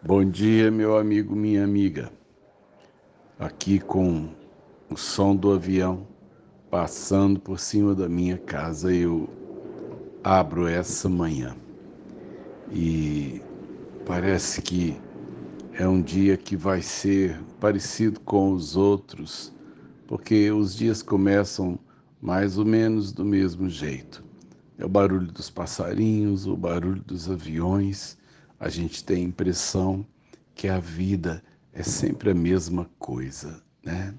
Bom dia, meu amigo, minha amiga. Aqui com o som do avião passando por cima da minha casa, eu abro essa manhã. E parece que é um dia que vai ser parecido com os outros, porque os dias começam mais ou menos do mesmo jeito. É o barulho dos passarinhos, o barulho dos aviões a gente tem a impressão que a vida é sempre a mesma coisa, né?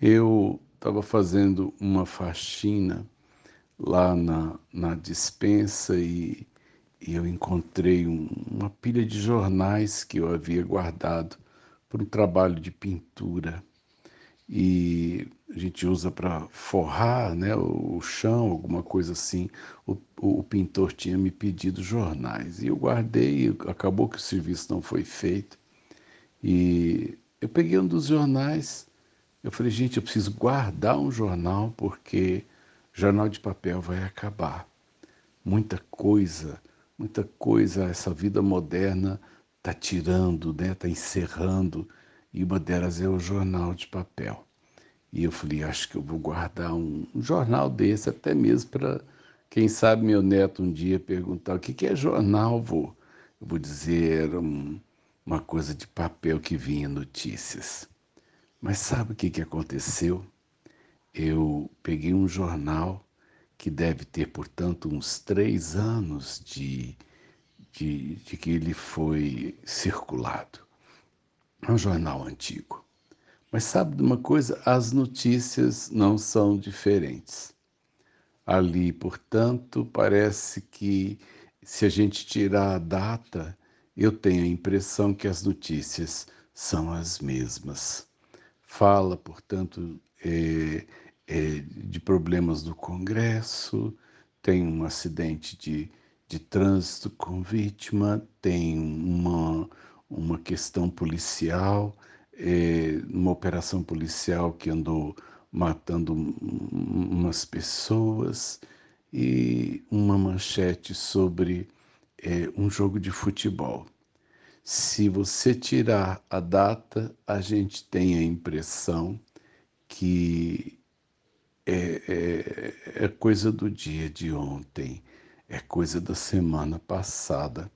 Eu estava fazendo uma faxina lá na, na dispensa e, e eu encontrei um, uma pilha de jornais que eu havia guardado para um trabalho de pintura. E a gente usa para forrar né, o, chão, alguma coisa assim. O, o, pintor tinha me pedido jornais e eu guardei, acabou que o serviço não foi feito. E eu peguei um dos jornais, eu falei, gente, eu preciso guardar um jornal porque jornal de papel vai acabar. Muita coisa, muita coisa essa vida moderna está tirando, está né, tá encerrando, e uma delas é o jornal de papel. E eu falei, acho que eu vou guardar um, um jornal desse, até mesmo para, quem sabe, meu neto um dia perguntar o que, que é jornal, vô? Eu vou dizer, um, uma coisa de papel que vinha notícias. Mas sabe o que, que aconteceu? Eu peguei um jornal que deve ter, portanto, uns três anos de, de, de que ele foi circulado. É um jornal antigo. Mas sabe de uma coisa? As notícias não são diferentes. Ali, portanto, parece que se a gente tirar a data, eu tenho a impressão que as notícias são as mesmas. Fala, portanto, é, é, de problemas do Congresso, tem um acidente de, de trânsito com vítima, tem uma, uma questão policial é, numa operação policial que andou matando umas pessoas e uma manchete sobre é, um jogo de futebol. Se você tirar a data, a gente tem a impressão que é, é, é coisa do dia de ontem, é coisa da semana passada.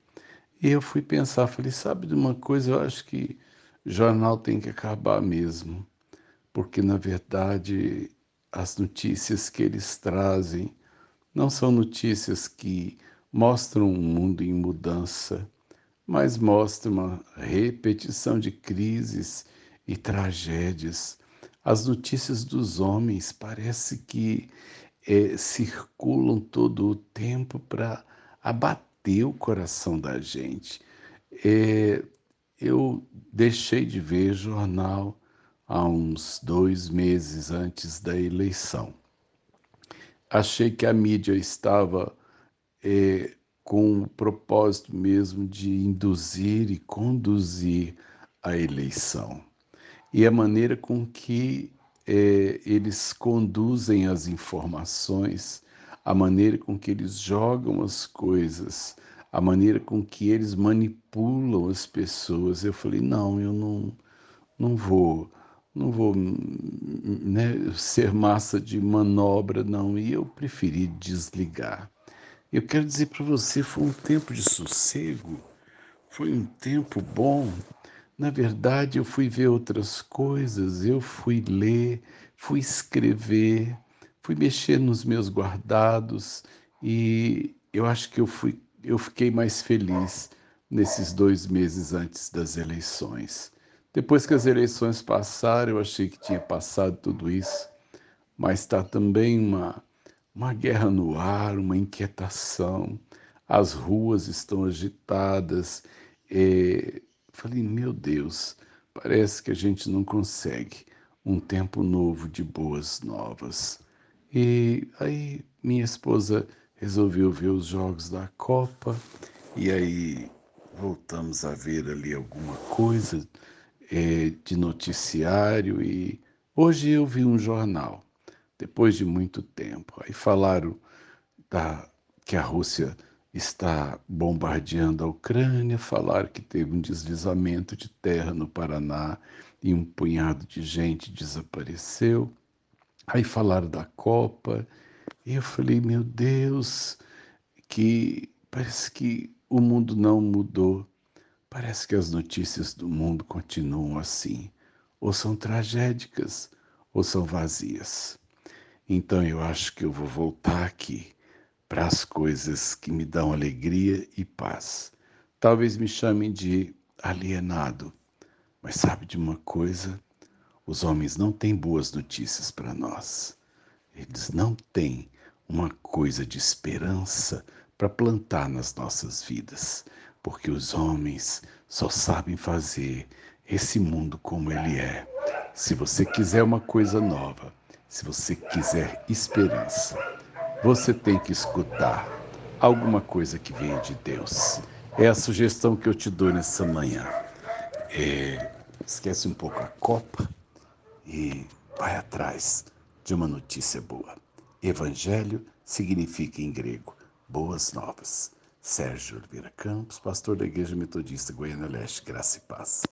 E eu fui pensar, falei, sabe de uma coisa, eu acho que jornal tem que acabar mesmo, porque na verdade as notícias que eles trazem não são notícias que mostram um mundo em mudança, mas mostram uma repetição de crises e tragédias. As notícias dos homens parece que é, circulam todo o tempo para abater o coração da gente. É, eu deixei de ver jornal há uns dois meses antes da eleição. Achei que a mídia estava é, com o propósito mesmo de induzir e conduzir a eleição. E a maneira com que é, eles conduzem as informações, a maneira com que eles jogam as coisas, a maneira com que eles manipulam as pessoas. Eu falei, não, eu não, não vou, não vou né, ser massa de manobra, não. E eu preferi desligar. Eu quero dizer para você, foi um tempo de sossego, foi um tempo bom. Na verdade, eu fui ver outras coisas, eu fui ler, fui escrever, fui mexer nos meus guardados e eu acho que eu fui eu fiquei mais feliz nesses dois meses antes das eleições. Depois que as eleições passaram, eu achei que tinha passado tudo isso, mas está também uma, uma guerra no ar, uma inquietação, as ruas estão agitadas. É... Falei, meu Deus, parece que a gente não consegue um tempo novo de boas novas. E aí minha esposa resolveu ver os jogos da Copa. E aí voltamos a ver ali alguma coisa é, de noticiário. E hoje eu vi um jornal depois de muito tempo. Aí falaram da, que a Rússia está bombardeando a Ucrânia, falaram que teve um deslizamento de terra no Paraná e um punhado de gente desapareceu. Aí falaram da Copa, e eu falei, meu Deus, que parece que o mundo não mudou. Parece que as notícias do mundo continuam assim, ou são tragédicas, ou são vazias. Então eu acho que eu vou voltar aqui para as coisas que me dão alegria e paz. Talvez me chamem de alienado, mas sabe de uma coisa? Os homens não têm boas notícias para nós. Eles não têm uma coisa de esperança para plantar nas nossas vidas, porque os homens só sabem fazer esse mundo como ele é. Se você quiser uma coisa nova, se você quiser esperança, você tem que escutar alguma coisa que venha de Deus. É a sugestão que eu te dou nessa manhã. É, esquece um pouco a copa e vai atrás de uma notícia boa. Evangelho significa em grego boas novas. Sérgio Oliveira Campos, pastor da Igreja Metodista Goiânia Leste, Graça e Paz.